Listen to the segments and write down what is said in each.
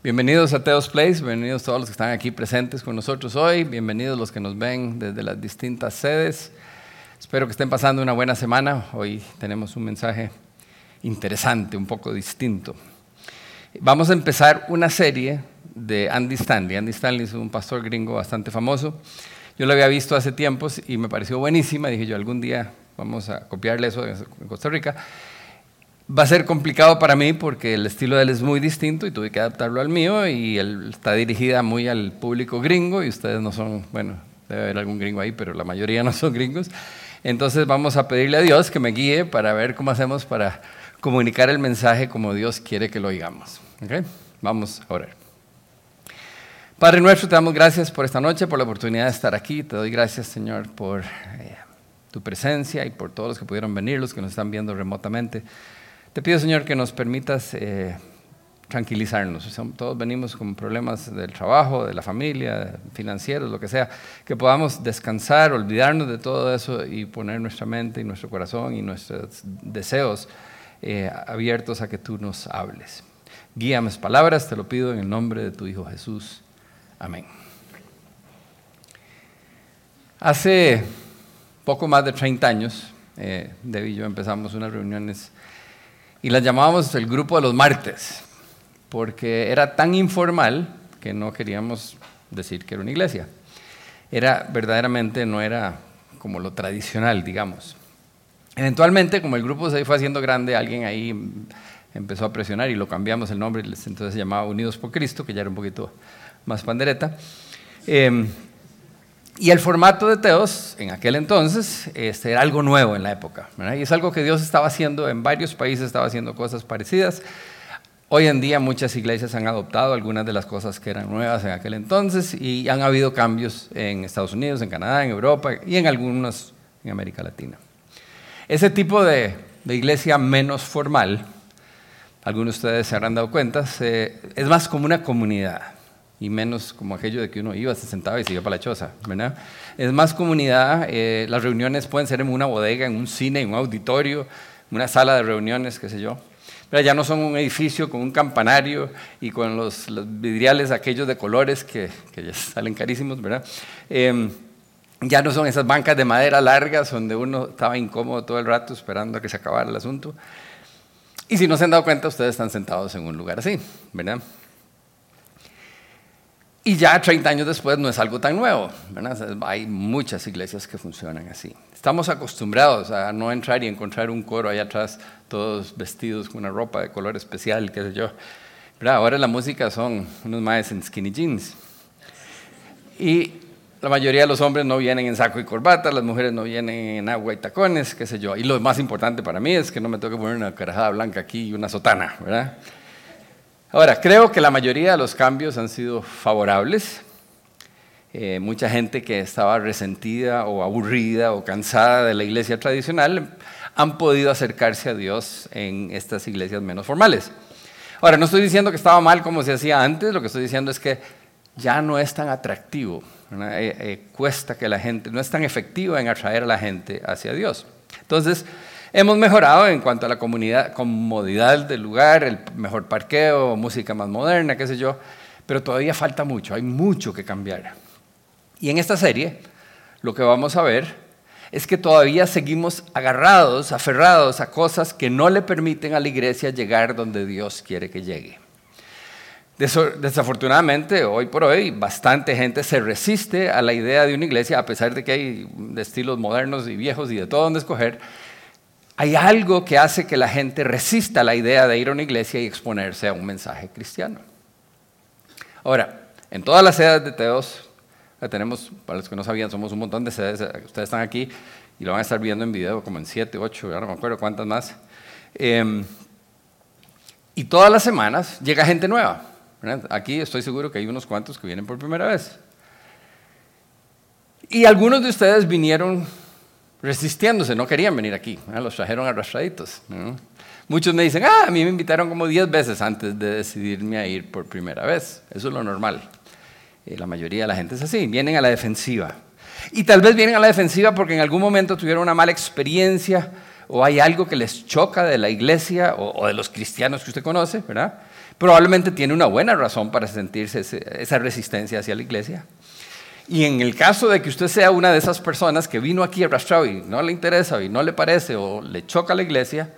Bienvenidos a Teos Place, bienvenidos todos los que están aquí presentes con nosotros hoy, bienvenidos los que nos ven desde las distintas sedes. Espero que estén pasando una buena semana. Hoy tenemos un mensaje interesante, un poco distinto. Vamos a empezar una serie de Andy Stanley. Andy Stanley es un pastor gringo bastante famoso. Yo lo había visto hace tiempos y me pareció buenísima. Dije yo, algún día vamos a copiarle eso en Costa Rica. Va a ser complicado para mí porque el estilo de él es muy distinto y tuve que adaptarlo al mío y él está dirigida muy al público gringo y ustedes no son, bueno, debe haber algún gringo ahí, pero la mayoría no son gringos. Entonces vamos a pedirle a Dios que me guíe para ver cómo hacemos para comunicar el mensaje como Dios quiere que lo oigamos. Vamos a orar. Padre nuestro, te damos gracias por esta noche, por la oportunidad de estar aquí. Te doy gracias, Señor, por eh, tu presencia y por todos los que pudieron venir, los que nos están viendo remotamente. Te pido, Señor, que nos permitas eh, tranquilizarnos. Todos venimos con problemas del trabajo, de la familia, financieros, lo que sea. Que podamos descansar, olvidarnos de todo eso y poner nuestra mente y nuestro corazón y nuestros deseos eh, abiertos a que tú nos hables. Guía mis palabras, te lo pido en el nombre de tu Hijo Jesús. Amén. Hace poco más de 30 años, eh, Debbie y yo empezamos unas reuniones y las llamábamos el grupo de los martes, porque era tan informal que no queríamos decir que era una iglesia. Era verdaderamente, no era como lo tradicional, digamos. Eventualmente, como el grupo se fue haciendo grande, alguien ahí empezó a presionar y lo cambiamos el nombre, entonces se llamaba Unidos por Cristo, que ya era un poquito más pandereta. Eh, y el formato de Teos, en aquel entonces, este, era algo nuevo en la época. Y es algo que Dios estaba haciendo en varios países, estaba haciendo cosas parecidas. Hoy en día muchas iglesias han adoptado algunas de las cosas que eran nuevas en aquel entonces y han habido cambios en Estados Unidos, en Canadá, en Europa y en algunos en América Latina. Ese tipo de, de iglesia menos formal, algunos de ustedes se habrán dado cuenta, es más como una comunidad y menos como aquello de que uno iba, se sentaba y se iba para la choza, ¿verdad? Es más comunidad, eh, las reuniones pueden ser en una bodega, en un cine, en un auditorio, una sala de reuniones, qué sé yo. Pero ya no son un edificio con un campanario y con los, vidriales aquellos de colores que, que, ya salen carísimos, ¿verdad? Em, ya no son esas bancas de madera largas donde uno estaba incómodo todo el rato esperando a que se acabara el asunto. Y si no se han dado cuenta, ustedes están sentados en un lugar así, ¿verdad? Y ya 30 años después no es algo tan nuevo. Hay muchas iglesias que funcionan así. Estamos acostumbrados a no entrar y encontrar un coro allá atrás, todos vestidos con una ropa de color especial, qué sé yo. Pero ahora la música son unos maes en skinny jeans. Y la mayoría de los hombres no vienen en saco y corbata, las mujeres no vienen en agua y tacones, qué sé yo. Y lo más importante para mí es que no me tengo que poner una carajada blanca aquí y una sotana, ¿verdad? Ahora, creo que la mayoría de los cambios han sido favorables. Eh, mucha gente que estaba resentida o aburrida o cansada de la iglesia tradicional han podido acercarse a Dios en estas iglesias menos formales. Ahora, no estoy diciendo que estaba mal como se hacía antes, lo que estoy diciendo es que ya no es tan atractivo, eh, eh, cuesta que la gente, no es tan efectivo en atraer a la gente hacia Dios. Entonces, Hemos mejorado en cuanto a la comunidad, comodidad del lugar, el mejor parqueo, música más moderna, qué sé yo, pero todavía falta mucho, hay mucho que cambiar. Y en esta serie lo que vamos a ver es que todavía seguimos agarrados, aferrados a cosas que no le permiten a la iglesia llegar donde Dios quiere que llegue. Desafortunadamente, hoy por hoy, bastante gente se resiste a la idea de una iglesia, a pesar de que hay estilos modernos y viejos y de todo donde escoger, hay algo que hace que la gente resista la idea de ir a una iglesia y exponerse a un mensaje cristiano. Ahora, en todas las sedes de Teos, tenemos, para los que no sabían, somos un montón de sedes, ustedes están aquí y lo van a estar viendo en video como en siete, ocho, ya no me acuerdo cuántas más. Em, y todas las semanas llega gente nueva. Aquí estoy seguro que hay unos cuantos que vienen por primera vez. Y algunos de ustedes vinieron resistiéndose, no querían venir aquí, los trajeron arrastraditos. Muchos me dicen, ah, a mí me invitaron como 10 veces antes de decidirme a ir por primera vez. Eso es lo normal. Eh, la mayoría de la gente es así, vienen a la defensiva. Y tal vez vienen a la defensiva porque en algún momento tuvieron una mala experiencia o hay algo que les choca de la iglesia o, o de los cristianos que usted conoce, ¿verdad? probablemente tiene una buena razón para sentirse esa resistencia hacia la iglesia. Y en el caso de que usted sea una de esas personas que vino aquí arrastrado y no le interesa y no le parece o le choca la iglesia,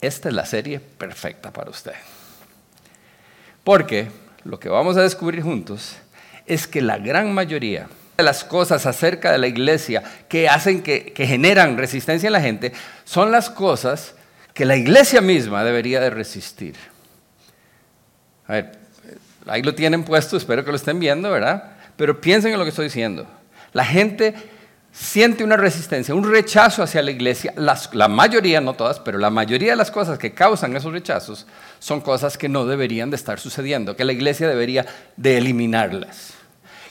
esta es la serie perfecta para usted. Porque lo que vamos a descubrir juntos es que la gran mayoría de las cosas acerca de la iglesia que hacen que, que generan resistencia en la gente son las cosas que la iglesia misma debería de resistir. A ver, ahí lo tienen puesto, espero que lo estén viendo, ¿verdad? Pero piensen en lo que estoy diciendo. La gente siente una resistencia, un rechazo hacia la iglesia. la mayoría, no todas, pero la mayoría de las cosas que causan esos rechazos son cosas que no deberían de estar sucediendo, que la iglesia debería de eliminarlas.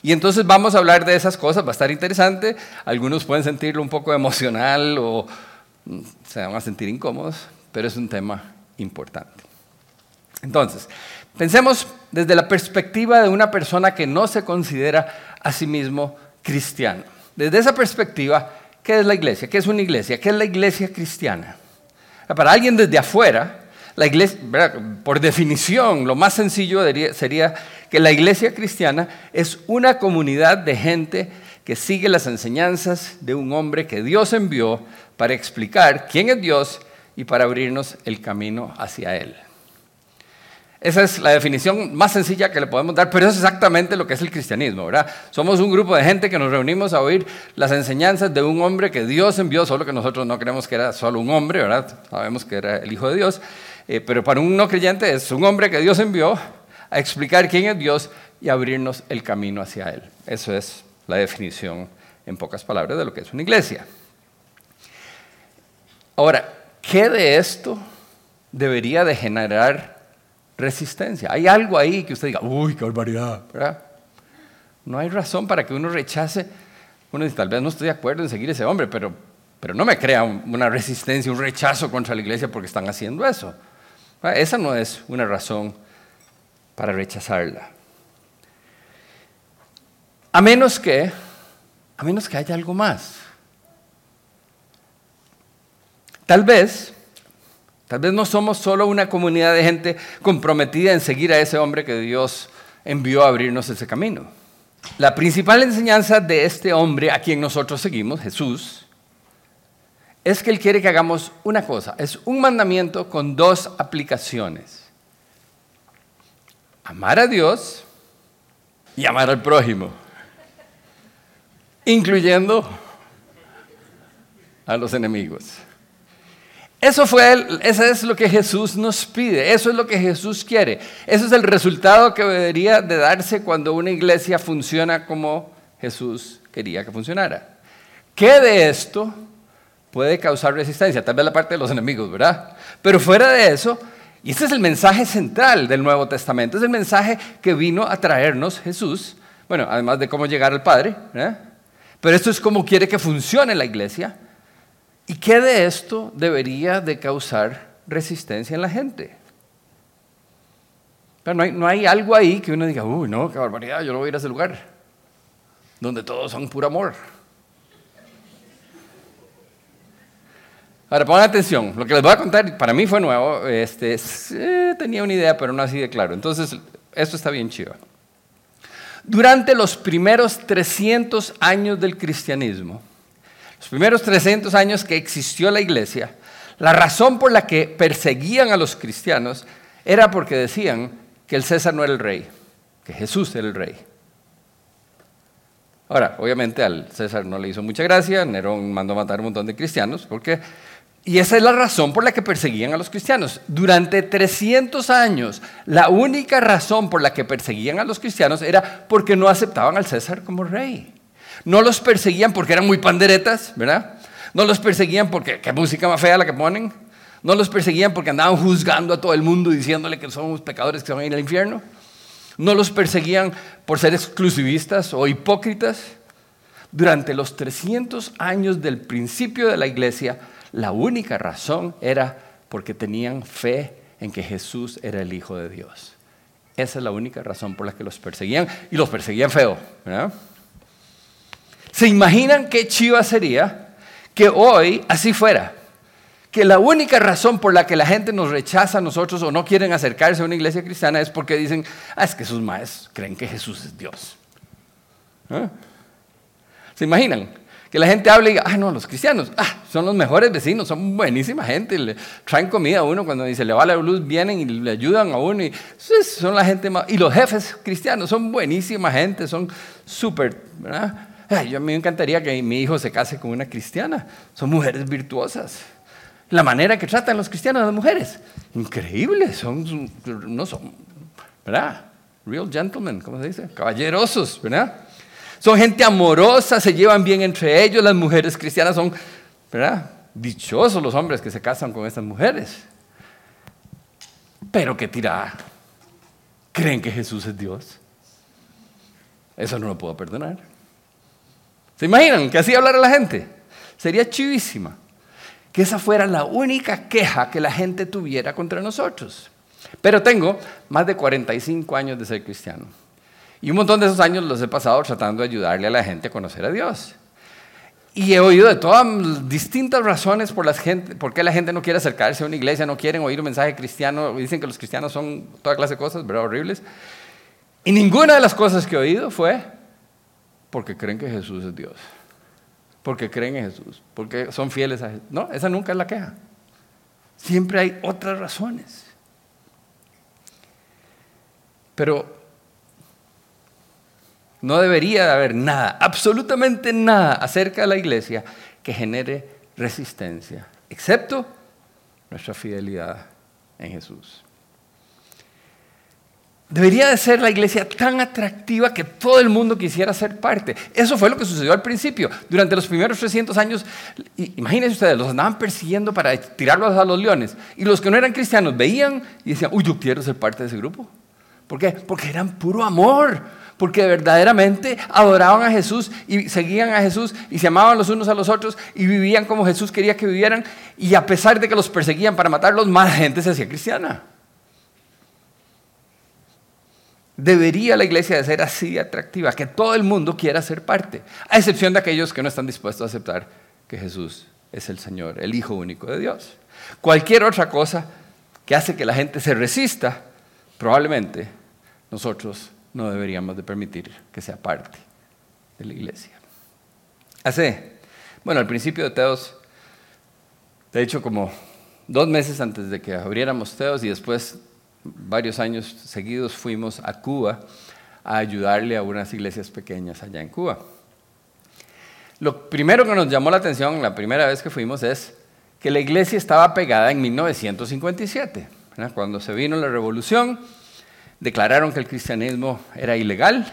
Y entonces vamos a hablar de esas cosas, va a estar interesante. Algunos pueden sentirlo un poco emocional o mm, se van a sentir incómodos, pero es un tema importante. Entonces, pensemos desde la perspectiva de una persona que no se considera a sí mismo cristiano. Desde esa perspectiva, ¿qué es la iglesia? ¿Qué es una iglesia? ¿Qué es la iglesia cristiana? Para alguien desde afuera, la iglesia, por definición, lo más sencillo sería que la iglesia cristiana es una comunidad de gente que sigue las enseñanzas de un hombre que Dios envió para explicar quién es Dios y para abrirnos el camino hacia Él. Esa es la definición más sencilla que le podemos dar, pero eso es exactamente lo que es el cristianismo, ¿verdad? Somos un grupo de gente que nos reunimos a oír las enseñanzas de un hombre que Dios envió, solo que nosotros no creemos que era solo un hombre, ¿verdad? Sabemos que era el Hijo de Dios, eh, pero para un no creyente es un hombre que Dios envió a explicar quién es Dios y abrirnos el camino hacia Él. Eso es la definición, en pocas palabras, de lo que es una iglesia. Ahora, ¿qué de esto debería de generar resistencia. Hay algo ahí que usted diga, uy, qué barbaridad. No hay razón para que uno rechace. Uno dice, tal vez no estoy de acuerdo en seguir ese hombre, pero, pero no me crea una resistencia, un rechazo contra la iglesia porque están haciendo eso. Esa no es una razón para rechazarla. A menos que, a menos que haya algo más. Tal vez Tal vez no somos solo una comunidad de gente comprometida en seguir a ese hombre que Dios envió a abrirnos ese camino. La principal enseñanza de este hombre a quien nosotros seguimos, Jesús, es que Él quiere que hagamos una cosa. Es un mandamiento con dos aplicaciones. Amar a Dios y amar al prójimo. Incluyendo a los enemigos. Eso fue, eso es lo que Jesús nos pide, eso es lo que Jesús quiere. Eso es el resultado que debería de darse cuando una iglesia funciona como Jesús quería que funcionara. ¿Qué de esto puede causar resistencia? Tal vez la parte de los enemigos, ¿verdad? Pero fuera de eso, y este es el mensaje central del Nuevo Testamento, es el mensaje que vino a traernos Jesús, bueno, además de cómo llegar al Padre, ¿verdad? Pero esto es cómo quiere que funcione la iglesia. ¿Y qué de esto debería de causar resistencia en la gente? Pero no hay, algo ahí que uno diga, uy, no, qué barbaridad, yo no voy a ir a ese lugar, donde todos son puro amor. Ahora, pongan atención, lo que les voy a contar para mí fue nuevo, este, tenía una idea, pero no así de claro. Entonces, esto está bien chido. Durante los primeros 300 años del cristianismo, los primeros 300 años que existió la iglesia, la razón por la que perseguían a los cristianos era porque decían que el César no era el rey, que Jesús era el rey. Ahora, obviamente al César no le hizo mucha gracia, Nerón mandó a matar un montón de cristianos, porque y esa es la razón por la que perseguían a los cristianos. Durante 300 años, la única razón por la que perseguían a los cristianos era porque no aceptaban al César como rey. No los perseguían porque eran muy panderetas, ¿verdad? No los perseguían porque qué música más fea la que ponen. No los perseguían porque andaban juzgando a todo el mundo diciéndole que somos pecadores que van a ir al infierno. No los perseguían por ser exclusivistas o hipócritas. Durante los 300 años del principio de la iglesia, la única razón era porque tenían fe en que Jesús era el Hijo de Dios. Esa es la única razón por la que los perseguían y los perseguían feo. ¿verdad? ¿Se imaginan qué chiva sería que hoy así fuera? que la única razón por la que la gente nos rechaza a nosotros o no quieren acercarse a una iglesia cristiana es porque dicen, ah, es que sus maestros creen que Jesús es Dios. ¿Ah? ¿Se imaginan? Que la gente hable y diga, ah, no, los cristianos, ah, son los mejores vecinos, son buenísima gente, le traen comida a uno cuando se le va la luz, vienen y le ayudan a uno, y son la gente más, y los jefes cristianos son buenísima gente, son súper, ¿verdad? Yo a mí me encantaría que mi hijo se case con una cristiana, son mujeres virtuosas la manera que tratan los cristianos a las mujeres. Increíble, son, no son, ¿verdad? Real gentlemen, ¿cómo se dice? Caballerosos, ¿verdad? Son gente amorosa, se llevan bien entre ellos, las mujeres cristianas son, ¿verdad? Dichosos los hombres que se casan con estas mujeres. Pero qué tirada. ¿Creen que Jesús es Dios? Eso no lo puedo perdonar. ¿Se imaginan que así hablara la gente? Sería chivísima que esa fuera la única queja que la gente tuviera contra nosotros. Pero tengo más de 45 años de ser cristiano. Y un montón de esos años los he pasado tratando de ayudarle a la gente a conocer a Dios. Y he oído de todas distintas razones por, las gente, por qué la gente no quiere acercarse a una iglesia, no quieren oír un mensaje cristiano, dicen que los cristianos son toda clase de cosas, ¿verdad? Horribles. Y ninguna de las cosas que he oído fue porque creen que Jesús es Dios porque creen en Jesús, porque son fieles a Jesús. No, esa nunca es la queja. Siempre hay otras razones. Pero no debería haber nada, absolutamente nada acerca de la iglesia que genere resistencia, excepto nuestra fidelidad en Jesús. Debería de ser la iglesia tan atractiva que todo el mundo quisiera ser parte. Eso fue lo que sucedió al principio. Durante los primeros 300 años, imagínense ustedes, los andaban persiguiendo para tirarlos a los leones. Y los que no eran cristianos veían y decían, uy, yo quiero ser parte de ese grupo. ¿Por qué? Porque eran puro amor. Porque verdaderamente adoraban a Jesús y seguían a Jesús y se amaban los unos a los otros y vivían como Jesús quería que vivieran. Y a pesar de que los perseguían para matarlos, más gente se hacía cristiana. Debería la iglesia de ser así atractiva, que todo el mundo quiera ser parte, a excepción de aquellos que no están dispuestos a aceptar que Jesús es el Señor, el Hijo único de Dios. Cualquier otra cosa que hace que la gente se resista, probablemente nosotros no deberíamos de permitir que sea parte de la iglesia. Hace, bueno, al principio de Teos, de hecho como dos meses antes de que abriéramos Teos y después varios años seguidos fuimos a Cuba a ayudarle a unas iglesias pequeñas allá en Cuba. Lo primero que nos llamó la atención la primera vez que fuimos es que la iglesia estaba pegada en 1957. Cuando se vino la revolución, declararon que el cristianismo era ilegal,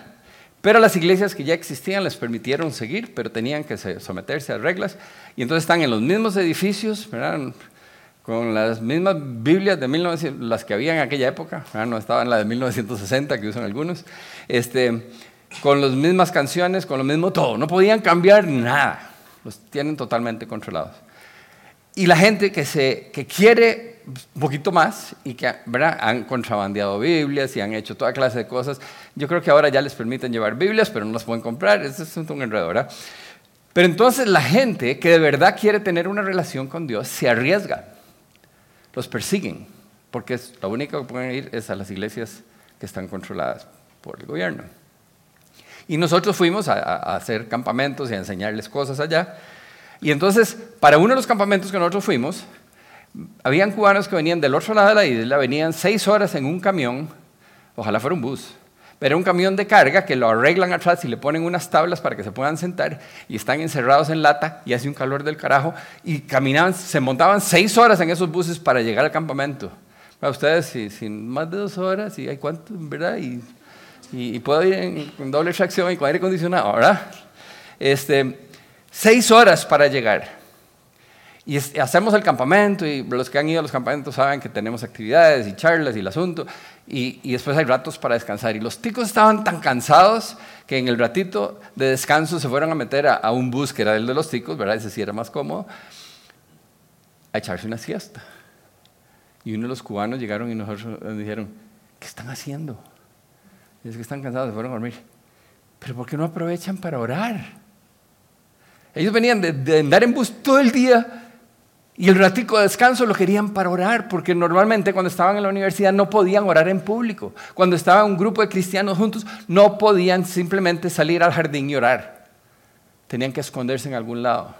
pero las iglesias que ya existían les permitieron seguir, pero tenían que someterse a reglas. Y entonces están en los mismos edificios, ¿verdad? Con las mismas Biblias de 1900, las que había en aquella época, ah, no estaban las de 1960 que usan algunos, este, con las mismas canciones, con lo mismo todo, no podían cambiar nada, los tienen totalmente controlados. Y la gente que, se, que quiere un poquito más y que ¿verdad? han contrabandeado Biblias y han hecho toda clase de cosas, yo creo que ahora ya les permiten llevar Biblias, pero no las pueden comprar, eso es un enredo, ¿verdad? Pero entonces la gente que de verdad quiere tener una relación con Dios se arriesga los persiguen, porque es, lo único que pueden ir es a las iglesias que están controladas por el gobierno. Y nosotros fuimos a, hacer campamentos y a enseñarles cosas allá. Y entonces, para uno de los campamentos que nosotros fuimos, habían cubanos que venían del otro lado de la isla, venían seis horas en un camión, ojalá fuera un bus, pero un camión de carga que lo arreglan atrás y le ponen unas tablas para que se puedan sentar y están encerrados en lata y hace un calor del carajo y caminaban, se montaban seis horas en esos buses para llegar al campamento. Para ustedes, sin más de dos horas, y hay cuánto, ¿verdad? Y, y, puedo ir en, doble tracción y con aire acondicionado, ¿verdad? Este, seis horas para llegar. Y hacemos el campamento y los que han ido a los campamentos saben que tenemos actividades y charlas y el asunto y, después hay ratos para descansar. Y los ticos estaban tan cansados que en el ratito de descanso se fueron a meter a, un bus que era el de los ticos, ¿verdad? Ese sí era más cómodo, a echarse una siesta. Y uno de los cubanos llegaron y nosotros nos dijeron, ¿qué están haciendo? Y es que están cansados, se fueron a dormir. Pero ¿por qué no aprovechan para orar? Ellos venían de andar en bus todo el día Y el ratico de descanso lo querían para orar, porque normalmente cuando estaban en la universidad no podían orar en público. Cuando estaba un grupo de cristianos juntos, no podían simplemente salir al jardín y orar. Tenían que esconderse en algún lado.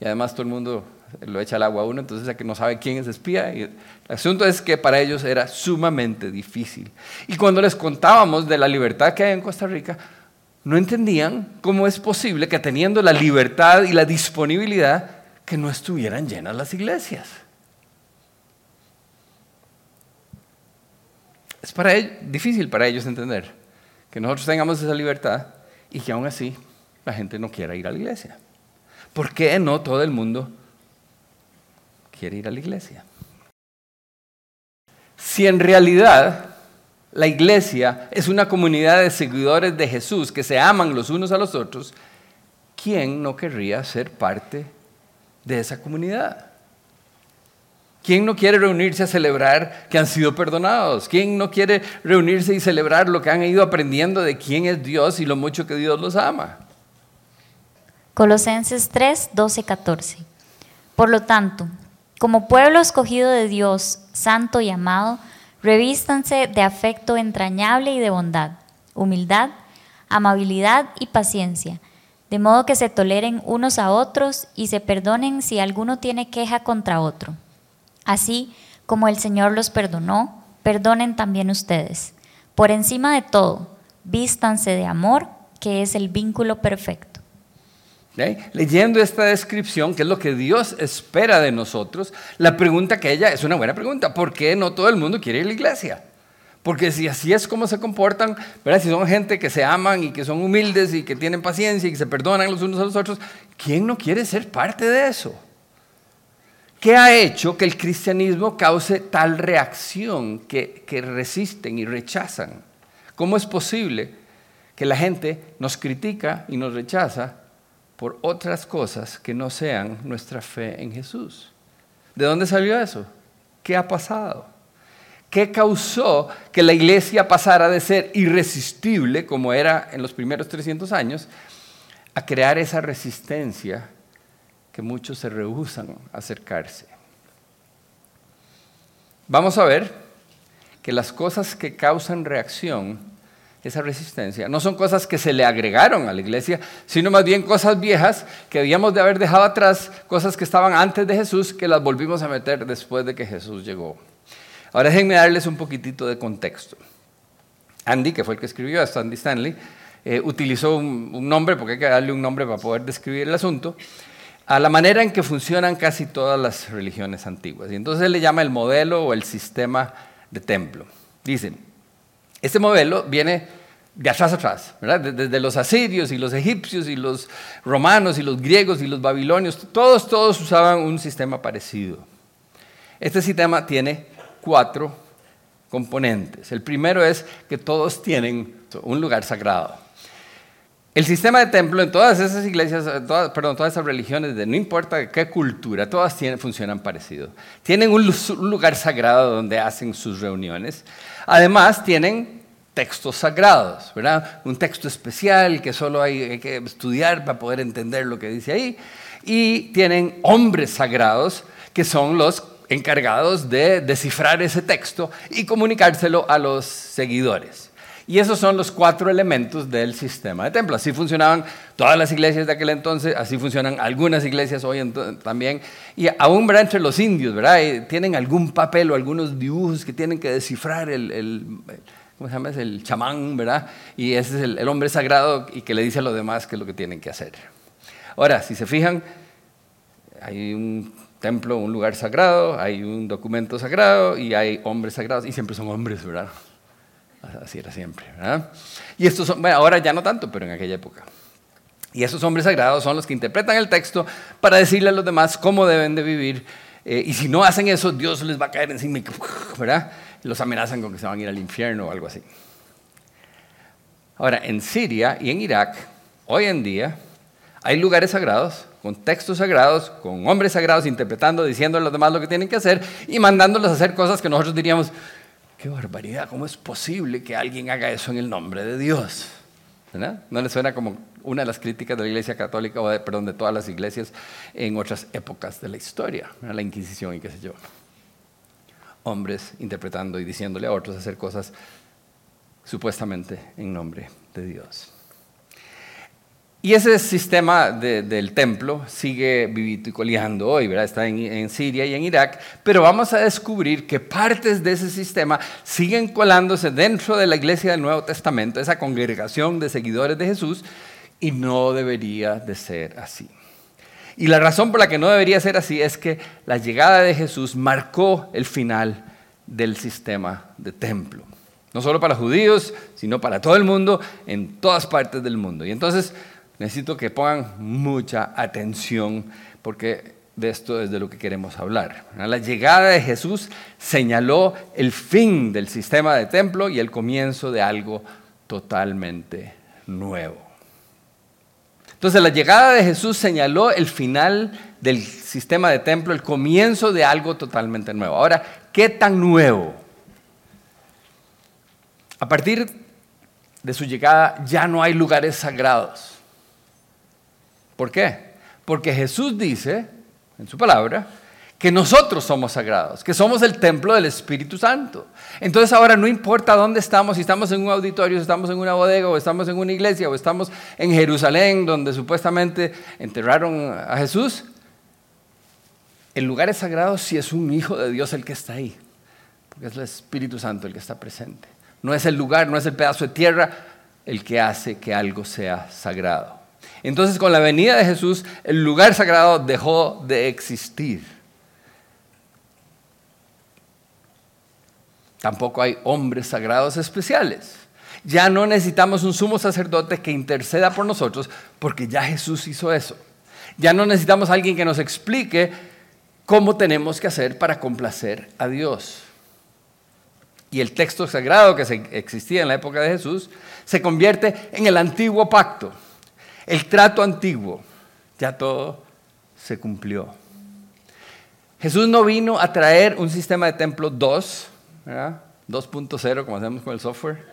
Y además todo el mundo lo echa al agua a uno, entonces ya que no sabe quién es espía. Y el asunto es que para ellos era sumamente difícil. Y cuando les contábamos de la libertad que hay en Costa Rica, no entendían cómo es posible que teniendo la libertad y la disponibilidad, que no estuvieran llenas las iglesias. Es para difícil para ellos entender que nosotros tengamos esa libertad y que aún así la gente no quiera ir a la iglesia. ¿Por qué no todo el mundo quiere ir a la iglesia? Si en realidad la iglesia es una comunidad de seguidores de Jesús que se aman los unos a los otros, ¿quién no querría ser parte de esa comunidad? ¿Quién no quiere reunirse a celebrar que han sido perdonados? ¿Quién no quiere reunirse y celebrar lo que han ido aprendiendo de quién es Dios y lo mucho que Dios los ama? Colosenses 3, 12, 14. Por lo tanto, como pueblo escogido de Dios, santo y amado, revístanse de afecto entrañable y de bondad, humildad, amabilidad y paciencia de modo que se toleren unos a otros y se perdonen si alguno tiene queja contra otro. Así como el Señor los perdonó, perdonen también ustedes. Por encima de todo, vístanse de amor, que es el vínculo perfecto. Leyendo esta descripción, que es lo que Dios espera de nosotros, la pregunta que ella es una buena pregunta. ¿Por qué no todo el mundo quiere ir a la iglesia? Porque si así es como se comportan, ¿verdad? si son gente que se aman y que son humildes y que tienen paciencia y que se perdonan los unos a los otros, ¿quién no quiere ser parte de eso? ¿Qué ha hecho que el cristianismo cause tal reacción que, que resisten y rechazan? ¿Cómo es posible que la gente nos critica y nos rechaza por otras cosas que no sean nuestra fe en Jesús? ¿De dónde salió eso? ¿Qué ha pasado? ¿Qué causó que la iglesia pasara de ser irresistible, como era en los primeros 300 años, a crear esa resistencia que muchos se rehusan a acercarse? Vamos a ver que las cosas que causan reacción, esa resistencia, no son cosas que se le agregaron a la iglesia, sino más bien cosas viejas que habíamos de haber dejado atrás, cosas que estaban antes de Jesús, que las volvimos a meter después de que Jesús llegó. Ahora déjenme darles un poquitito de contexto. Andy, que fue el que escribió esto, Andy Stanley, eh, utilizó un, nombre, porque hay que darle un nombre para poder describir el asunto, a la manera en que funcionan casi todas las religiones antiguas. Y entonces él le llama el modelo o el sistema de templo. Dicen, este modelo viene de atrás atrás, ¿verdad? Desde los asirios y los egipcios y los romanos y los griegos y los babilonios, todos, todos usaban un sistema parecido. Este sistema tiene cuatro componentes. El primero es que todos tienen un lugar sagrado. El sistema de templo en todas esas iglesias, perdón, todas esas religiones, de no importa qué cultura, todas tienen, funcionan parecido. Tienen un, lugar sagrado donde hacen sus reuniones. Además, tienen textos sagrados, ¿verdad? Un texto especial que solo hay que estudiar para poder entender lo que dice ahí. Y tienen hombres sagrados que son los encargados de descifrar ese texto y comunicárselo a los seguidores. Y esos son los cuatro elementos del sistema de templo. Así funcionaban todas las iglesias de aquel entonces, así funcionan algunas iglesias hoy también. Y aún entre los indios, ¿verdad? tienen algún papel o algunos dibujos que tienen que descifrar el, ¿cómo se llama? El chamán, ¿verdad? Y ese es el, el hombre sagrado y que le dice a los demás qué es lo que tienen que hacer. Ahora, si se fijan, hay un templo, un lugar sagrado, hay un documento sagrado y hay hombres sagrados, y siempre son hombres, ¿verdad? Así era siempre, ¿verdad? Y estos son, bueno, ahora ya no tanto, pero en aquella época. Y esos hombres sagrados son los que interpretan el texto para decirle a los demás cómo deben de vivir. Eh, y si no hacen eso, Dios les va a caer encima, ¿verdad? Los amenazan con que se van a ir al infierno o algo así. Ahora, en Siria y en Irak, hoy en día, hay lugares sagrados con textos sagrados, con hombres sagrados interpretando, diciendo a los demás lo que tienen que hacer y mandándolos a hacer cosas que nosotros diríamos, qué barbaridad, ¿cómo es posible que alguien haga eso en el nombre de Dios? ¿No les suena como una de las críticas de la Iglesia Católica, o de, perdón, de todas las iglesias en otras épocas de la historia, la Inquisición y qué sé yo. Hombres interpretando y diciéndole a otros hacer cosas supuestamente en nombre de Dios. Y ese sistema del templo sigue vivito y coleando hoy, ¿verdad? Está en, en, Siria y en Irak, pero vamos a descubrir que partes de ese sistema siguen colándose dentro de la iglesia del Nuevo Testamento, esa congregación de seguidores de Jesús, y no debería de ser así. Y la razón por la que no debería ser así es que la llegada de Jesús marcó el final del sistema de templo. No solo para judíos, sino para todo el mundo, en todas partes del mundo. Y entonces necesito que pongan mucha atención porque de esto es de lo que queremos hablar. La llegada de Jesús señaló el fin del sistema de templo y el comienzo de algo totalmente nuevo. Entonces la llegada de Jesús señaló el final del sistema de templo, el comienzo de algo totalmente nuevo. Ahora, ¿qué tan nuevo? A partir de su llegada ya no hay lugares sagrados. ¿Por qué? Porque Jesús dice en su palabra que nosotros somos sagrados, que somos el templo del Espíritu Santo. Entonces ahora no importa dónde estamos, si estamos en un auditorio, si estamos en una bodega, o estamos en una iglesia, o estamos en Jerusalén, donde supuestamente enterraron a Jesús, el lugar es sagrado si es un hijo de Dios el que está ahí, porque es el Espíritu Santo el que está presente. No es el lugar, no es el pedazo de tierra el que hace que algo sea sagrado. Entonces con la venida de Jesús el lugar sagrado dejó de existir. Tampoco hay hombres sagrados especiales. Ya no necesitamos un sumo sacerdote que interceda por nosotros porque ya Jesús hizo eso. Ya no necesitamos alguien que nos explique cómo tenemos que hacer para complacer a Dios. Y el texto sagrado que existía en la época de Jesús se convierte en el antiguo pacto el trato antiguo, ya todo se cumplió. Jesús no vino a traer un sistema de templo 2, 2.0 como hacemos con el software,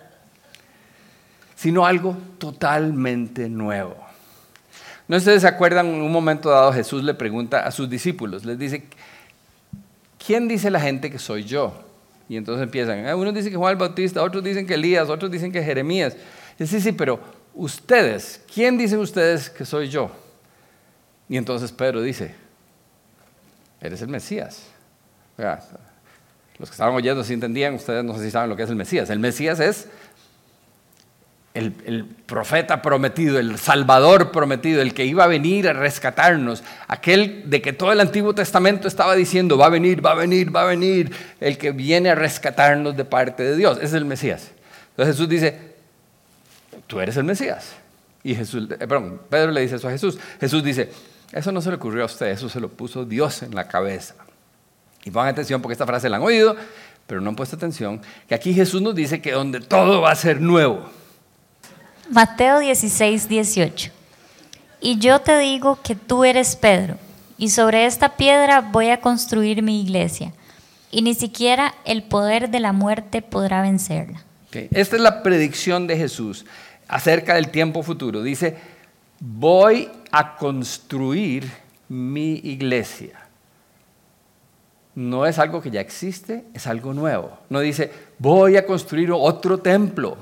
sino algo totalmente nuevo. No ustedes se acuerdan, en un momento dado Jesús le pregunta a sus discípulos, les dice, ¿quién dice la gente que soy yo? Y entonces empiezan, ah, unos dicen que Juan el Bautista, otros dicen que Elías, otros dicen que Jeremías. Y sí, sí, pero ustedes, ¿quién dicen ustedes que soy yo? Y entonces Pedro dice, eres el Mesías. los que estaban oyendo sí entendían, ustedes no sé si saben lo que es el Mesías. El Mesías es el, el, profeta prometido, el Salvador prometido, el que iba a venir a rescatarnos, aquel de que todo el Antiguo Testamento estaba diciendo, va a venir, va a venir, va a venir, el que viene a rescatarnos de parte de Dios. Es el Mesías. Entonces Jesús dice, tú eres el Mesías. Y Jesús, eh, perdón, Pedro le dice eso a Jesús. Jesús dice, eso no se le ocurrió a usted, eso se lo puso Dios en la cabeza. Y pongan atención porque esta frase la han oído, pero no han puesto atención, que aquí Jesús nos dice que donde todo va a ser nuevo. Mateo 16, 18. Y yo te digo que tú eres Pedro, y sobre esta piedra voy a construir mi iglesia, y ni siquiera el poder de la muerte podrá vencerla. Esta es la predicción de Jesús acerca del tiempo futuro. Dice, voy a construir mi iglesia. No es algo que ya existe, es algo nuevo. No dice, voy a construir otro templo.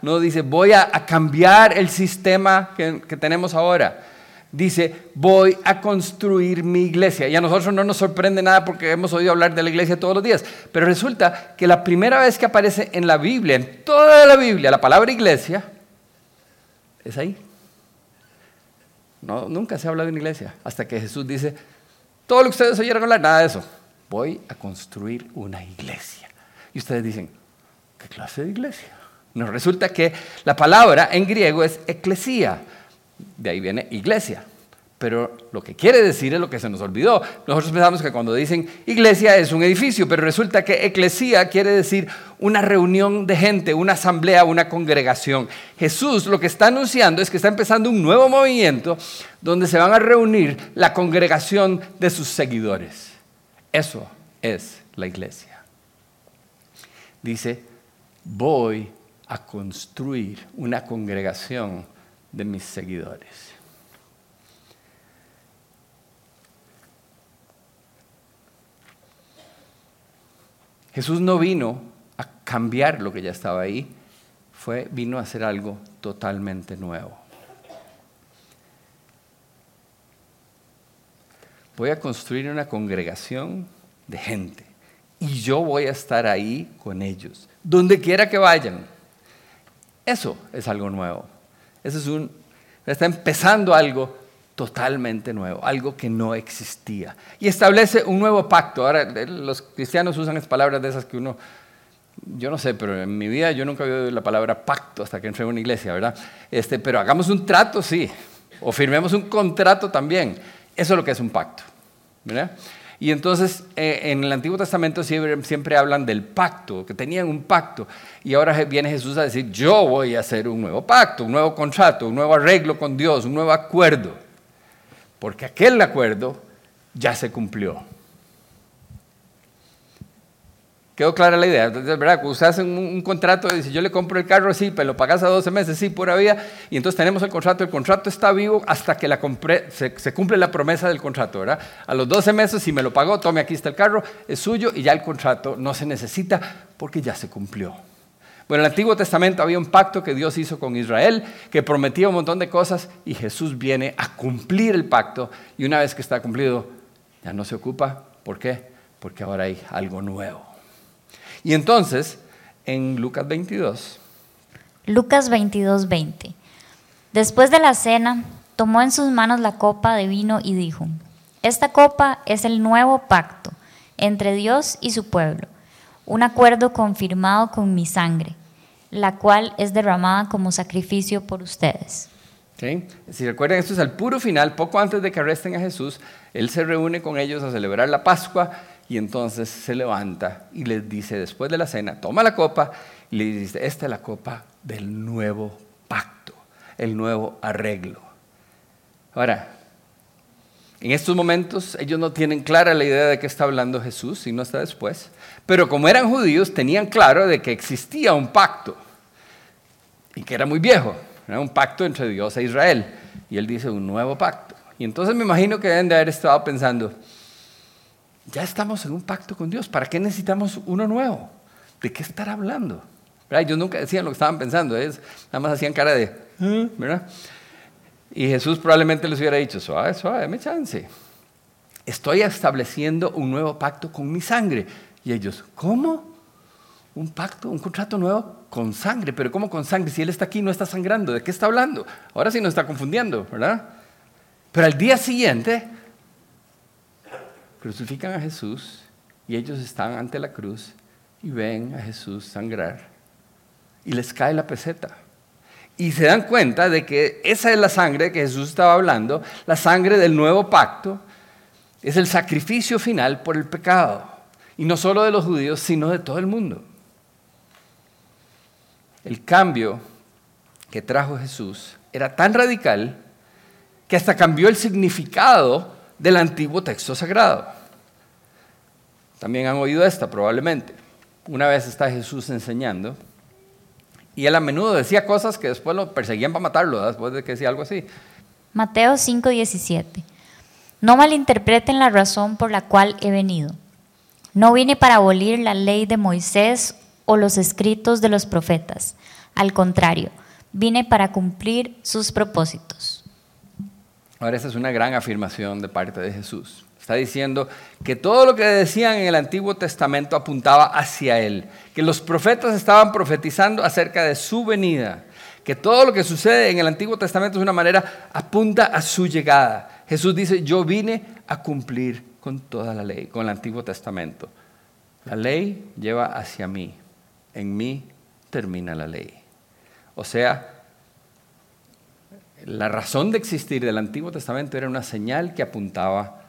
No dice, voy a, cambiar el sistema que, que tenemos ahora dice, voy a construir mi iglesia. Y a nosotros no nos sorprende nada porque hemos oído hablar de la iglesia todos los días. Pero resulta que la primera vez que aparece en la Biblia, en toda la Biblia, la palabra iglesia, es ahí. No, nunca se habla de una iglesia. Hasta que Jesús dice, todo lo que ustedes oyeron hablar, nada de eso. Voy a construir una iglesia. Y ustedes dicen, ¿qué clase de iglesia? Nos resulta que la palabra en griego es eclesía. De ahí viene iglesia. Pero lo que quiere decir es lo que se nos olvidó. Nosotros pensamos que cuando dicen iglesia es un edificio, pero resulta que eclesía quiere decir una reunión de gente, una asamblea, una congregación. Jesús lo que está anunciando es que está empezando un nuevo movimiento donde se van a reunir la congregación de sus seguidores. Eso es la iglesia. Dice, voy a construir una congregación de mis seguidores. Jesús no vino a cambiar lo que ya estaba ahí, fue, vino a hacer algo totalmente nuevo. Voy a construir una congregación de gente y yo voy a estar ahí con ellos, donde quiera que vayan. Eso es algo nuevo. Eso es un, está empezando algo totalmente nuevo, algo que no existía. Y establece un nuevo pacto. Ahora, los cristianos usan esas palabras de esas que uno, yo no sé, pero en mi vida yo nunca había oído la palabra pacto hasta que entré en una iglesia, ¿verdad? Este, pero hagamos un trato, sí, o firmemos un contrato también. Eso es lo que es un pacto, ¿verdad? Y entonces eh, en el Antiguo Testamento siempre, siempre, hablan del pacto, que tenían un pacto. Y ahora viene Jesús a decir, yo voy a hacer un nuevo pacto, un nuevo contrato, un nuevo arreglo con Dios, un nuevo acuerdo porque aquel acuerdo ya se cumplió. ¿Quedó clara la idea? Entonces, ¿verdad? Cuando usted hace un, contrato y dice, yo le compro el carro, sí, pero lo pagas a 12 meses, sí, pura vida, y entonces tenemos el contrato, el contrato está vivo hasta que la se, cumple la promesa del contrato. A los 12 meses, si me lo pagó, tome aquí está el carro, es suyo y ya el contrato no se necesita porque ya se cumplió. Bueno, en el Antiguo Testamento había un pacto que Dios hizo con Israel, que prometía un montón de cosas y Jesús viene a cumplir el pacto y una vez que está cumplido, ya no se ocupa. ¿Por qué? Porque ahora hay algo nuevo. Y entonces, en Lucas 22. Lucas 22, 20. Después de la cena, tomó en sus manos la copa de vino y dijo, esta copa es el nuevo pacto entre Dios y su pueblo, un acuerdo confirmado con mi sangre la cual es derramada como sacrificio por ustedes. Si recuerdan, esto es al puro final, poco antes de que arresten a Jesús, Él se reúne con ellos a celebrar la Pascua y entonces se levanta y les dice después de la cena, toma la copa y le dice, esta es la copa del nuevo pacto, el nuevo arreglo. Ahora, en estos momentos ellos no tienen clara la idea de qué está hablando Jesús, sino hasta después. Pero como eran judíos, tenían claro de que existía un pacto y que era muy viejo. Era un pacto entre Dios e Israel. Y él dice un nuevo pacto. Y entonces me imagino que deben de haber estado pensando, ya estamos en un pacto con Dios, ¿para qué necesitamos uno nuevo? ¿De qué estar hablando? Ellos nunca decían lo que estaban pensando, es, nada más hacían cara de, ¿Eh? ¿verdad? Y Jesús probablemente les hubiera dicho, suave, suave, dame chance. Estoy estableciendo un nuevo pacto con mi sangre. Y ellos, ¿cómo? Un pacto, un contrato nuevo con sangre. Pero ¿cómo con sangre? Si Él está aquí, no está sangrando. ¿De qué está hablando? Ahora sí nos está confundiendo, ¿verdad? Pero al día siguiente, crucifican a Jesús y ellos están ante la cruz y ven a Jesús sangrar. Y les cae la peseta. Y se dan cuenta de que esa es la sangre que Jesús estaba hablando, la sangre del nuevo pacto, es el sacrificio final por el pecado. Y no solo de los judíos, sino de todo el mundo. El cambio que trajo Jesús era tan radical que hasta cambió el significado del antiguo texto sagrado. También han oído esta probablemente. Una vez está Jesús enseñando y él a menudo decía cosas que después lo perseguían para matarlo, después de que decía algo así. Mateo 5:17. No malinterpreten la razón por la cual he venido. No vine para abolir la ley de Moisés o los escritos de los profetas. Al contrario, vine para cumplir sus propósitos. Ahora, esa es una gran afirmación de parte de Jesús. Está diciendo que todo lo que decían en el Antiguo Testamento apuntaba hacia Él, que los profetas estaban profetizando acerca de su venida, que todo lo que sucede en el Antiguo Testamento de una manera apunta a su llegada. Jesús dice, yo vine a cumplir con toda la ley, con el Antiguo Testamento. La ley lleva hacia mí, en mí termina la ley. O sea, la razón de existir del Antiguo Testamento era una señal que apuntaba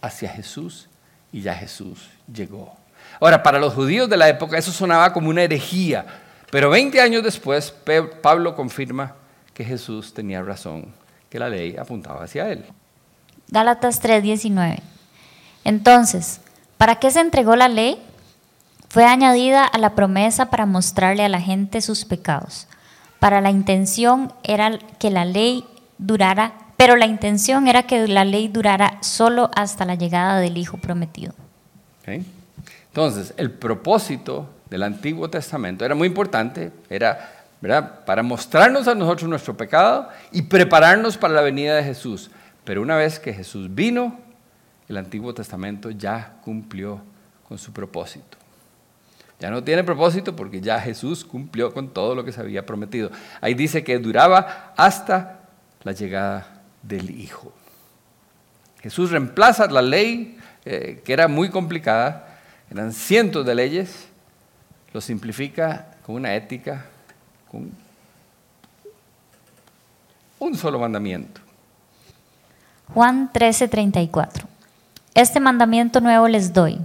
hacia Jesús y ya Jesús llegó. Ahora, para los judíos de la época eso sonaba como una herejía, pero 20 años después Pablo confirma que Jesús tenía razón, que la ley apuntaba hacia él. Gálatas 3:19. Entonces, ¿para qué se entregó la ley? fue añadida a la promesa para mostrarle a la gente sus pecados. Para la intención era que la ley durara, pero la intención era que la ley durara solo hasta la llegada del Hijo prometido. Entonces, el propósito del Antiguo Testamento era muy importante, era para mostrarnos a nosotros nuestro pecado y prepararnos para la venida de Jesús. Pero una vez que Jesús vino, el Antiguo Testamento ya cumplió con su propósito. Ya no tiene propósito porque ya Jesús cumplió con todo lo que se había prometido. Ahí dice que duraba hasta la llegada del Hijo. Jesús reemplaza la ley, eh, que era muy complicada, eran cientos de leyes, lo simplifica con una ética, con un solo mandamiento. Juan 13:34. Este mandamiento nuevo les doy,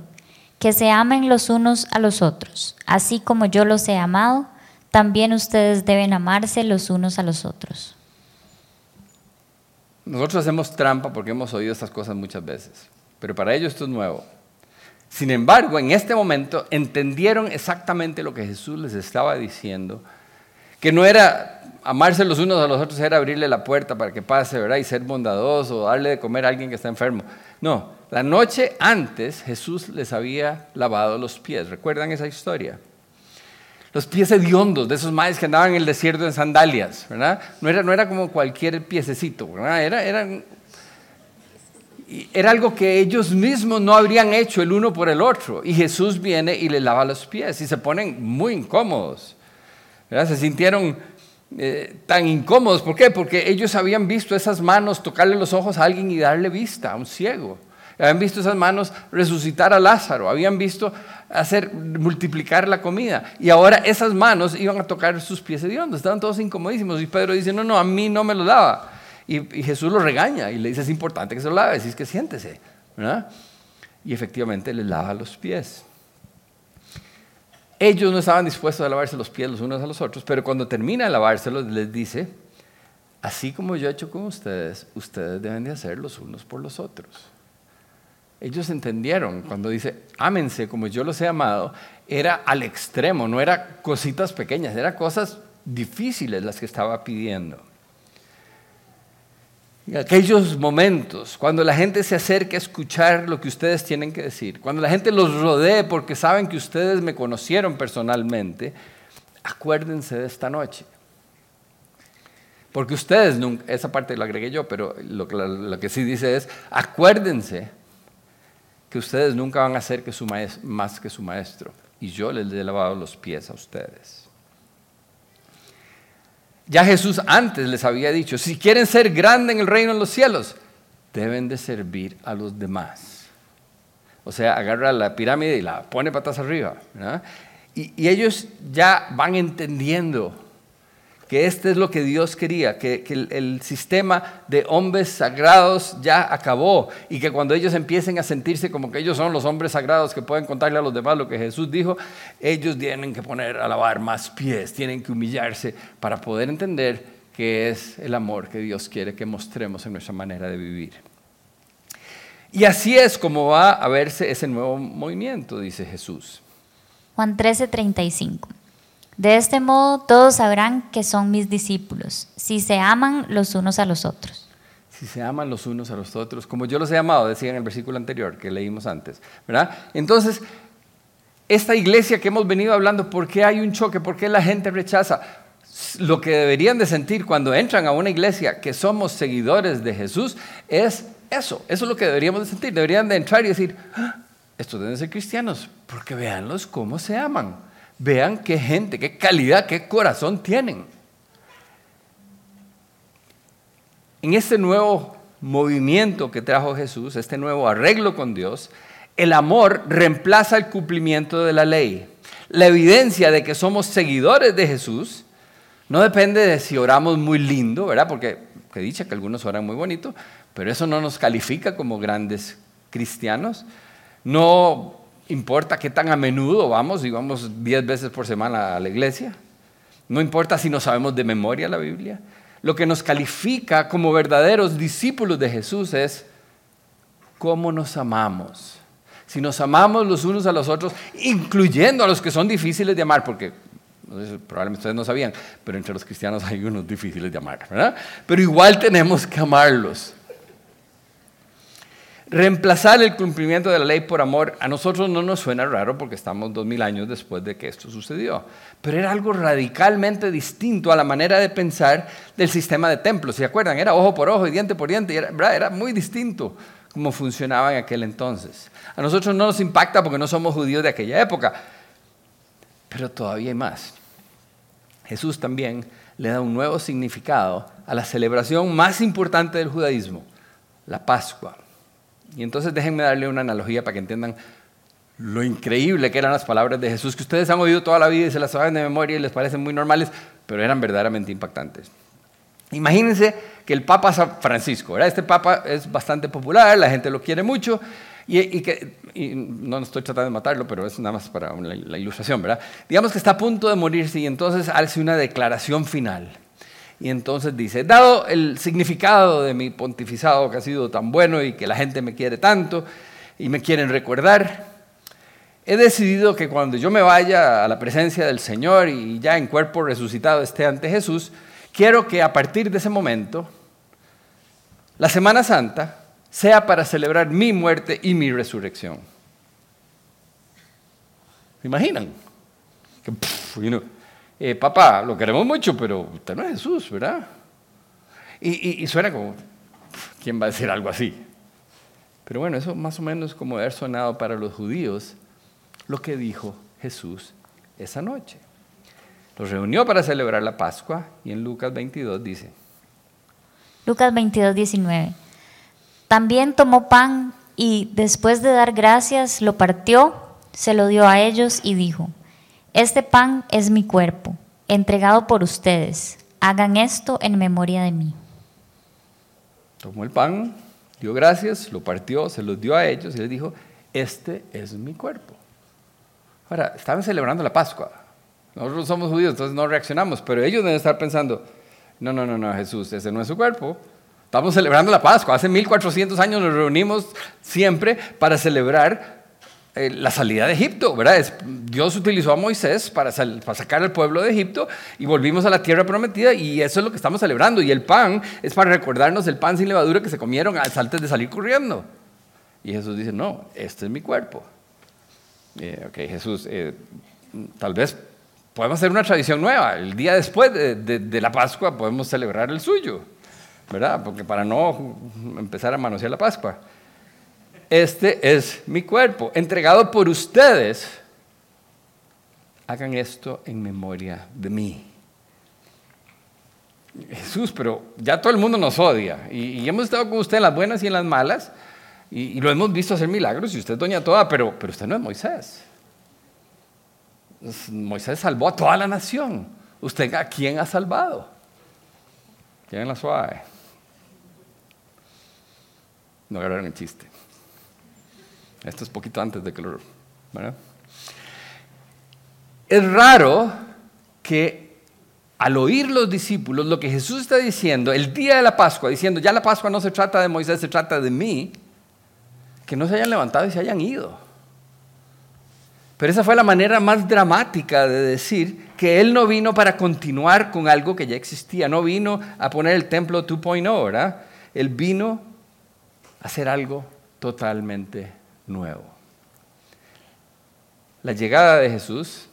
que se amen los unos a los otros, así como yo los he amado, también ustedes deben amarse los unos a los otros. Nosotros hacemos trampa porque hemos oído estas cosas muchas veces, pero para ellos esto es nuevo. Sin embargo, en este momento entendieron exactamente lo que Jesús les estaba diciendo, que no era amarse los unos a los otros, era abrirle la puerta para que pase, ¿verdad? Y ser bondadoso, darle de comer a alguien que está enfermo. No, la noche antes Jesús les había lavado los pies. ¿Recuerdan esa historia? Los pies hediondos de esos maes que andaban en el desierto en sandalias, ¿verdad? No era, no era como cualquier piececito, ¿verdad? Era, eran era algo que ellos mismos no habrían hecho el uno por el otro. Y Jesús viene y le lava los pies y se ponen muy incómodos. Se sintieron eh, tan incómodos. ¿Por qué? Porque ellos habían visto esas manos tocarle los ojos a alguien y darle vista a un ciego. Habían visto esas manos resucitar a Lázaro. Habían visto hacer multiplicar la comida. Y ahora esas manos iban a tocar sus pies hediondos. Estaban todos incomodísimos. Y Pedro dice, no, no, a mí no me lo lava. Y, Jesús lo regaña y le dice, es importante que se lo lave, es que siéntese. Y efectivamente le lava los pies. Ellos no estaban dispuestos a lavarse los pies los unos a los otros, pero cuando termina de lavárselos les dice, así como yo he hecho con ustedes, ustedes deben de hacer los unos por los otros. Ellos entendieron cuando dice, ámense como yo los he amado, era al extremo, no era cositas pequeñas, eran cosas difíciles las que estaba pidiendo. Y aquellos momentos, cuando la gente se acerca a escuchar lo que ustedes tienen que decir, cuando la gente los rodee porque saben que ustedes me conocieron personalmente, acuérdense de esta noche. Porque ustedes nunca, esa parte la agregué yo, pero lo, lo que sí dice es, acuérdense que ustedes nunca van a ser que su más que su maestro. Y yo les he lavado los pies a ustedes. Ya Jesús antes les había dicho, si quieren ser grandes en el reino de los cielos, deben de servir a los demás. O sea, agarra la pirámide y la pone patas arriba. Y, y ellos ya van entendiendo que este es lo que Dios quería, que, el, sistema de hombres sagrados ya acabó y que cuando ellos empiecen a sentirse como que ellos son los hombres sagrados que pueden contarle a los demás lo que Jesús dijo, ellos tienen que poner a lavar más pies, tienen que humillarse para poder entender que es el amor que Dios quiere que mostremos en nuestra manera de vivir. Y así es como va a verse ese nuevo movimiento, dice Jesús. Juan 13:35. De este modo todos sabrán que son mis discípulos, si se aman los unos a los otros. Si se aman los unos a los otros, como yo los he amado, decía en el versículo anterior que leímos antes, ¿verdad? Entonces, esta iglesia que hemos venido hablando, ¿por qué hay un choque? ¿Por qué la gente rechaza? Lo que deberían de sentir cuando entran a una iglesia que somos seguidores de Jesús es eso, eso es lo que deberíamos de sentir. Deberían de entrar y decir, ah, estos deben ser cristianos, porque véanlos cómo se aman. Vean qué gente, qué calidad, qué corazón tienen. En este nuevo movimiento que trajo Jesús, este nuevo arreglo con Dios, el amor reemplaza el cumplimiento de la ley. La evidencia de que somos seguidores de Jesús no depende de si oramos muy lindo, ¿verdad? Porque que dicha que algunos oran muy bonito, pero eso no nos califica como grandes cristianos. No importa qué tan a menudo vamos, y vamos diez veces por semana a la iglesia. No importa si no sabemos de memoria la Biblia. Lo que nos califica como verdaderos discípulos de Jesús es cómo nos amamos. Si nos amamos los unos a los otros, incluyendo a los que son difíciles de amar, porque probablemente ustedes no sabían, pero entre los cristianos hay unos difíciles de amar, ¿verdad? Pero igual tenemos que amarlos. Reemplazar el cumplimiento de la ley por amor a nosotros no nos suena raro porque estamos dos mil años después de que esto sucedió, pero era algo radicalmente distinto a la manera de pensar del sistema de templos. ¿Se acuerdan? Era ojo por ojo y diente por diente, era, era muy distinto como funcionaba en aquel entonces. A nosotros no nos impacta porque no somos judíos de aquella época, pero todavía hay más. Jesús también le da un nuevo significado a la celebración más importante del judaísmo, la Pascua. Y entonces déjenme darle una analogía para que entiendan lo increíble que eran las palabras de Jesús, que ustedes han oído toda la vida y se las saben de memoria y les parecen muy normales, pero eran verdaderamente impactantes. Imagínense que el Papa San Francisco, este Papa es bastante popular, la gente lo quiere mucho, y, que, no estoy tratando de matarlo, pero es nada más para la, la ilustración, ¿verdad? Digamos que está a punto de morirse y entonces hace una declaración final. Y entonces dice, dado el significado de mi pontificado que ha sido tan bueno y que la gente me quiere tanto y me quieren recordar, he decidido que cuando yo me vaya a la presencia del Señor y ya en cuerpo resucitado esté ante Jesús, quiero que a partir de ese momento, la Semana Santa sea para celebrar mi muerte y mi resurrección. ¿Se imaginan? Que, eh, papá, lo queremos mucho, pero usted no es Jesús, ¿verdad? Y, suena como, ¿quién va a decir algo así? Pero bueno, eso más o menos como haber sonado para los judíos lo que dijo Jesús esa noche. Los reunió para celebrar la Pascua y en Lucas 22 dice. Lucas 22, 19. También tomó pan y después de dar gracias lo partió, se lo dio a ellos y dijo, este pan es mi cuerpo, entregado por ustedes. Hagan esto en memoria de mí. Tomó el pan, dio gracias, lo partió, se los dio a ellos y les dijo, este es mi cuerpo. Ahora, estaban celebrando la Pascua. Nosotros somos judíos, entonces no reaccionamos, pero ellos deben estar pensando, no, no, no, no, Jesús, ese no es su cuerpo. Estamos celebrando la Pascua. Hace 1400 años nos reunimos siempre para celebrar eh, la salida de Egipto, ¿verdad? Dios utilizó a Moisés para, sacar al pueblo de Egipto y volvimos a la tierra prometida y eso es lo que estamos celebrando. Y el pan es para recordarnos el pan sin levadura que se comieron antes de salir corriendo. Y Jesús dice, no, este es mi cuerpo. Eh, ok, Jesús, eh, tal vez podemos hacer una tradición nueva. El día después de, de la Pascua podemos celebrar el suyo, ¿verdad? Porque para no empezar a manosear la Pascua este es mi cuerpo, entregado por ustedes. Hagan esto en memoria de mí. Jesús, pero ya todo el mundo nos odia y, hemos estado con usted en las buenas y en las malas y, lo hemos visto hacer milagros y usted es doña toda, pero, pero usted no es Moisés. Moisés salvó a toda la nación. ¿Usted a quién ha salvado? ¿Quién la suave? No agarraron el chiste. Esto es poquito antes de que lo... Es raro que al oír los discípulos lo que Jesús está diciendo, el día de la Pascua, diciendo, ya la Pascua no se trata de Moisés, se trata de mí, que no se hayan levantado y se hayan ido. Pero esa fue la manera más dramática de decir que Él no vino para continuar con algo que ya existía, no vino a poner el templo 2.0, ¿verdad? Él vino a hacer algo totalmente nuevo. La llegada de Jesús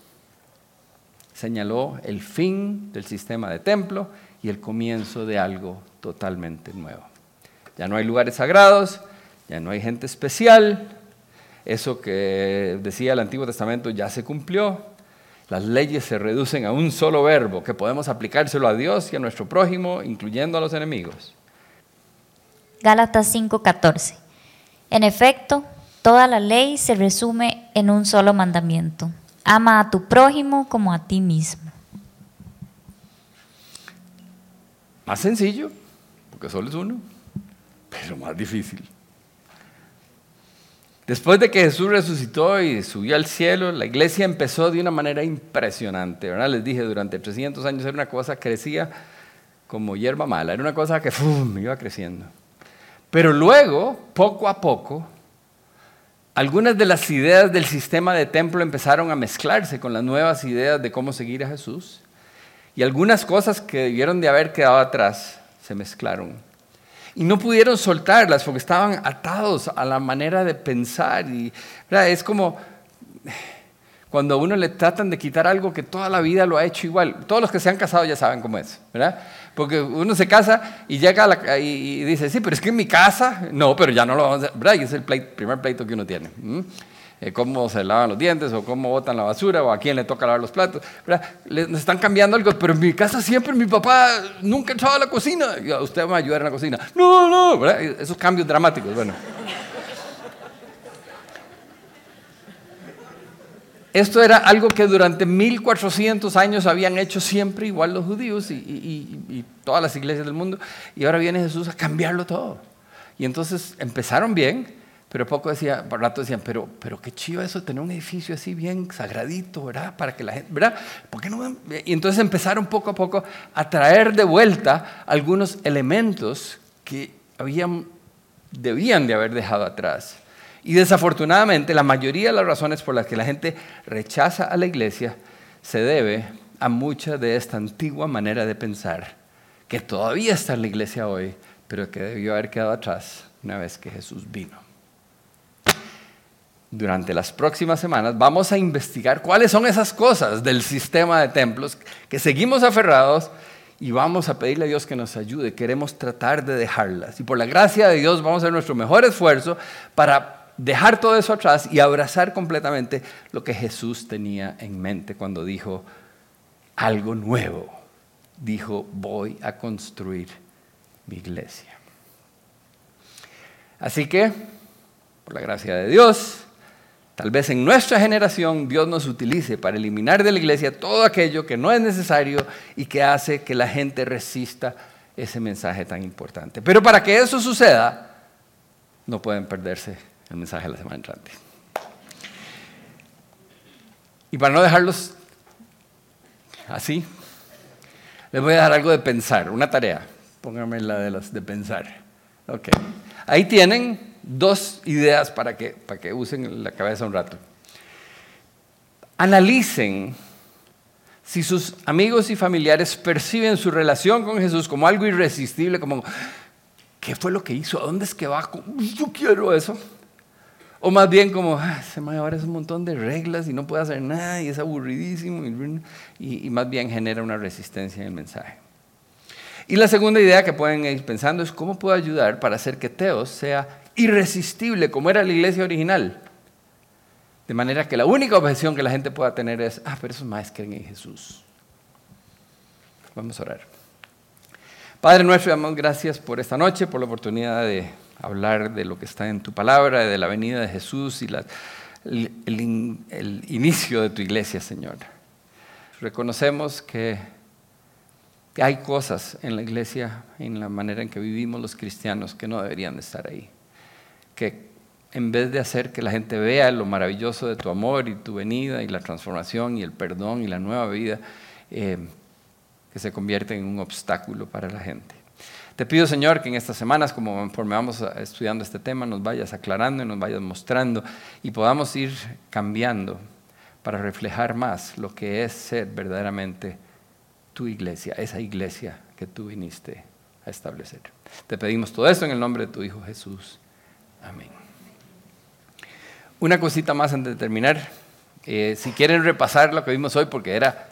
señaló el fin del sistema de templo y el comienzo de algo totalmente nuevo. Ya no hay lugares sagrados, ya no hay gente especial, eso que decía el Antiguo Testamento ya se cumplió, las leyes se reducen a un solo verbo que podemos aplicárselo a Dios y a nuestro prójimo, incluyendo a los enemigos. Gálatas 5:14. En efecto, Toda la ley se resume en un solo mandamiento. Ama a tu prójimo como a ti mismo. Más sencillo, porque solo es uno, pero más difícil. Después de que Jesús resucitó y subió al cielo, la iglesia empezó de una manera impresionante. ¿verdad? Les dije, durante 300 años era una cosa que crecía como hierba mala, era una cosa que iba creciendo. Pero luego, poco a poco, algunas de las ideas del sistema de templo empezaron a mezclarse con las nuevas ideas de cómo seguir a Jesús. Y algunas cosas que debieron de haber quedado atrás se mezclaron. Y no pudieron soltarlas porque estaban atados a la manera de pensar. Y, Es como cuando a uno le tratan de quitar algo que toda la vida lo ha hecho igual. Todos los que se han casado ya saben cómo es, ¿verdad? Porque uno se casa y llega y, dice, sí, pero es que en mi casa, no, pero ya no lo vamos a hacer. Y es el primer pleito que uno tiene. Eh, cómo se lavan los dientes o cómo botan la basura o a quién le toca lavar los platos. nos están cambiando algo, pero en mi casa siempre mi papá nunca entraba a la cocina. Y usted va a ayudar en la cocina. No, no, ¿verdad? Esos cambios dramáticos, bueno. Esto era algo que durante 1400 años habían hecho siempre igual los judíos y, todas las iglesias del mundo. Y ahora viene Jesús a cambiarlo todo. Y entonces empezaron bien, pero poco decía, por rato decían, pero, pero qué chido eso, tener un edificio así bien sagradito, ¿verdad? Para que la gente, ¿verdad? ¿Por qué no? Y entonces empezaron poco a poco a traer de vuelta algunos elementos que habían, debían de haber dejado atrás. Y desafortunadamente la mayoría de las razones por las que la gente rechaza a la iglesia se debe a mucha de esta antigua manera de pensar, que todavía está en la iglesia hoy, pero que debió haber quedado atrás una vez que Jesús vino durante las próximas semanas vamos a investigar cuáles son esas cosas del sistema de templos que seguimos aferrados y vamos a pedirle a Dios que nos ayude. Queremos tratar de dejarlas. Y por la gracia de Dios vamos a hacer nuestro mejor esfuerzo para dejar todo eso atrás y abrazar completamente lo que Jesús tenía en mente cuando dijo algo nuevo. Dijo, voy a construir mi iglesia. Así que, por la gracia de Dios, Tal vez en nuestra generación Dios nos utilice para eliminar de la iglesia todo aquello que no es necesario y que hace que la gente resista ese mensaje tan importante. Pero para que eso suceda, no pueden perderse el mensaje de la semana entrante. Y para no dejarlos así, les voy a dar algo de pensar, una tarea. Pónganme la de los de pensar. Ok. Ahí tienen dos ideas para que, para que usen la cabeza un rato. Analicen si sus amigos y familiares perciben su relación con Jesús como algo irresistible, como, ¿qué fue lo que hizo? ¿A dónde es que va? Yo quiero eso. O más bien como, ah, se me ahora es un montón de reglas y no puede hacer nada y es aburridísimo y, y más bien genera una resistencia en el mensaje. Y la segunda idea que pueden ir pensando es cómo puedo ayudar para hacer que Teos sea irresistible como era la iglesia original. De manera que la única objeción que la gente pueda tener es, ah, pero esos más creen en Jesús. Vamos a orar. Padre nuestro, damos gracias por esta noche, por la oportunidad de hablar de lo que está en tu palabra, de la venida de Jesús y el, inicio de tu iglesia, Señor. Reconocemos que hay cosas en la iglesia, en la manera en que vivimos los cristianos, que no deberían de estar ahí que en vez de hacer que la gente vea lo maravilloso de tu amor y tu venida y la transformación y el perdón y la nueva vida, eh, que se convierte en un obstáculo para la gente. Te pido, Señor, que en estas semanas, como conforme vamos estudiando este tema, nos vayas aclarando y nos vayas mostrando y podamos ir cambiando para reflejar más lo que es ser verdaderamente tu iglesia, esa iglesia que tú viniste a establecer. Te pedimos todo esto en el nombre de tu Hijo Jesús. Amén. Una cosita más antes de terminar. Eh, si quieren repasar lo que vimos hoy, porque era,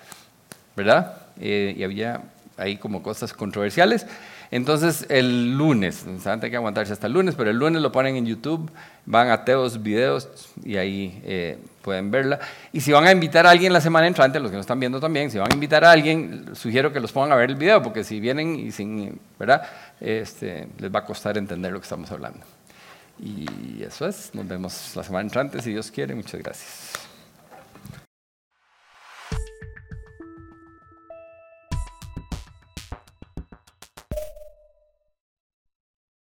¿verdad? Eh, y había ahí como cosas controversiales. Entonces el lunes, saben que aguantarse hasta el lunes, pero el lunes lo ponen en YouTube, van a Teos Videos y ahí eh, pueden verla. Y si van a invitar a alguien la semana entrante, los que nos están viendo también, si van a invitar a alguien, sugiero que los pongan a ver el video, porque si vienen y sin, ¿verdad? Este, les va a costar entender lo que estamos hablando. Y eso es, nos vemos la semana entrante, si Dios quiere. Muchas gracias.